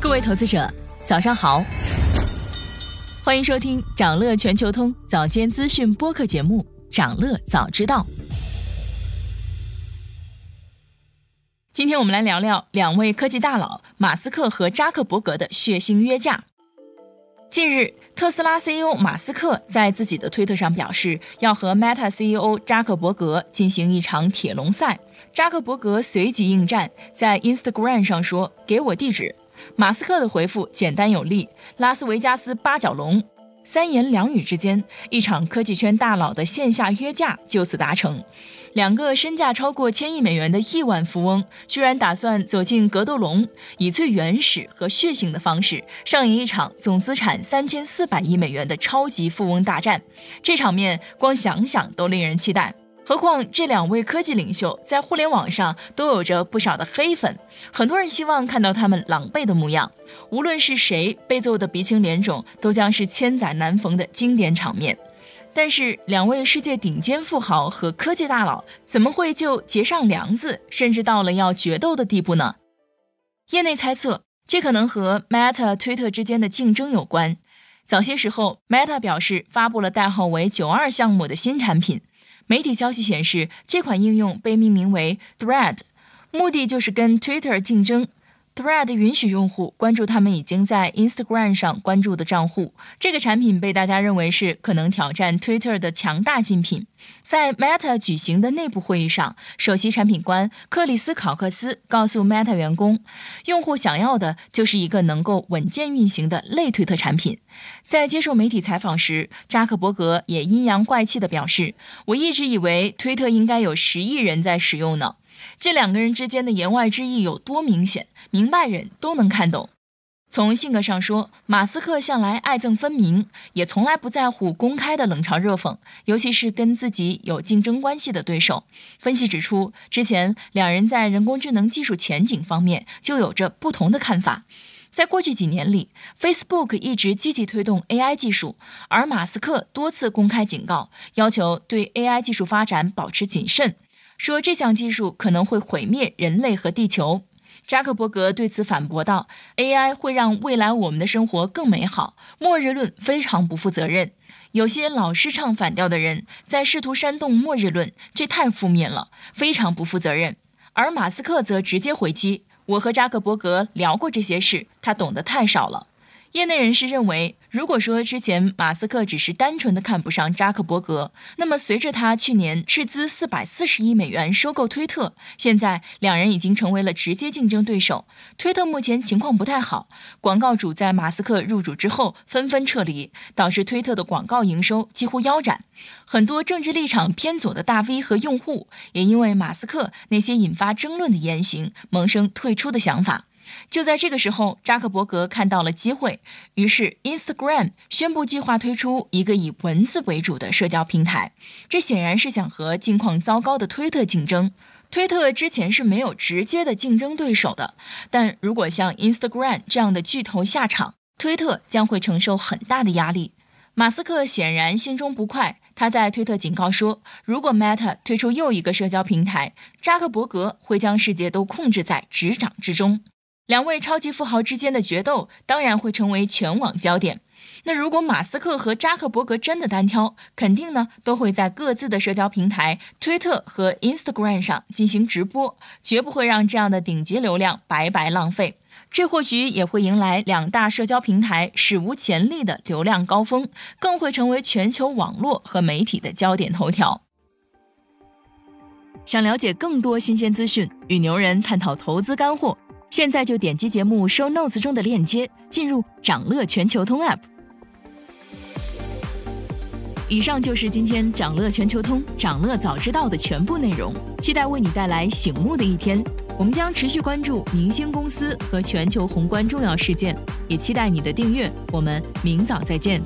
各位投资者，早上好，欢迎收听长乐全球通早间资讯播客节目《长乐早知道》。今天我们来聊聊两位科技大佬马斯克和扎克伯格的血腥约架。近日，特斯拉 CEO 马斯克在自己的推特上表示，要和 Meta CEO 扎克伯格进行一场铁笼赛。扎克伯格随即应战，在 Instagram 上说：“给我地址。”马斯克的回复简单有力：“拉斯维加斯八角笼。”三言两语之间，一场科技圈大佬的线下约架就此达成。两个身价超过千亿美元的亿万富翁，居然打算走进格斗龙，以最原始和血腥的方式上演一场总资产三千四百亿美元的超级富翁大战。这场面光想想都令人期待。何况这两位科技领袖在互联网上都有着不少的黑粉，很多人希望看到他们狼狈的模样。无论是谁被揍得鼻青脸肿，都将是千载难逢的经典场面。但是，两位世界顶尖富豪和科技大佬怎么会就结上梁子，甚至到了要决斗的地步呢？业内猜测，这可能和 Meta、推特之间的竞争有关。早些时候，Meta 表示发布了代号为“九二”项目的新产品。媒体消息显示，这款应用被命名为 Thread，目的就是跟 Twitter 竞争。Thread 允许用户关注他们已经在 Instagram 上关注的账户。这个产品被大家认为是可能挑战 Twitter 的强大竞品。在 Meta 举行的内部会议上，首席产品官克里斯考克斯告诉 Meta 员工，用户想要的就是一个能够稳健运行的类推特产品。在接受媒体采访时，扎克伯格也阴阳怪气地表示：“我一直以为推特应该有十亿人在使用呢。”这两个人之间的言外之意有多明显，明白人都能看懂。从性格上说，马斯克向来爱憎分明，也从来不在乎公开的冷嘲热讽，尤其是跟自己有竞争关系的对手。分析指出，之前两人在人工智能技术前景方面就有着不同的看法。在过去几年里，Facebook 一直积极推动 AI 技术，而马斯克多次公开警告，要求对 AI 技术发展保持谨慎。说这项技术可能会毁灭人类和地球。扎克伯格对此反驳道：“AI 会让未来我们的生活更美好。末日论非常不负责任。有些老是唱反调的人在试图煽动末日论，这太负面了，非常不负责任。”而马斯克则直接回击：“我和扎克伯格聊过这些事，他懂得太少了。”业内人士认为，如果说之前马斯克只是单纯的看不上扎克伯格，那么随着他去年斥资四百四十亿美元收购推特，现在两人已经成为了直接竞争对手。推特目前情况不太好，广告主在马斯克入主之后纷纷撤离，导致推特的广告营收几乎腰斩。很多政治立场偏左的大 V 和用户也因为马斯克那些引发争论的言行，萌生退出的想法。就在这个时候，扎克伯格看到了机会，于是 Instagram 宣布计划推出一个以文字为主的社交平台。这显然是想和境况糟糕的推特竞争。推特之前是没有直接的竞争对手的，但如果像 Instagram 这样的巨头下场，推特将会承受很大的压力。马斯克显然心中不快，他在推特警告说，如果 Meta 推出又一个社交平台，扎克伯格会将世界都控制在执掌之中。两位超级富豪之间的决斗当然会成为全网焦点。那如果马斯克和扎克伯格真的单挑，肯定呢都会在各自的社交平台推特和 Instagram 上进行直播，绝不会让这样的顶级流量白白浪费。这或许也会迎来两大社交平台史无前例的流量高峰，更会成为全球网络和媒体的焦点头条。想了解更多新鲜资讯，与牛人探讨投资干货。现在就点击节目 show notes 中的链接，进入掌乐全球通 app。以上就是今天掌乐全球通掌乐早知道的全部内容，期待为你带来醒目的一天。我们将持续关注明星公司和全球宏观重要事件，也期待你的订阅。我们明早再见。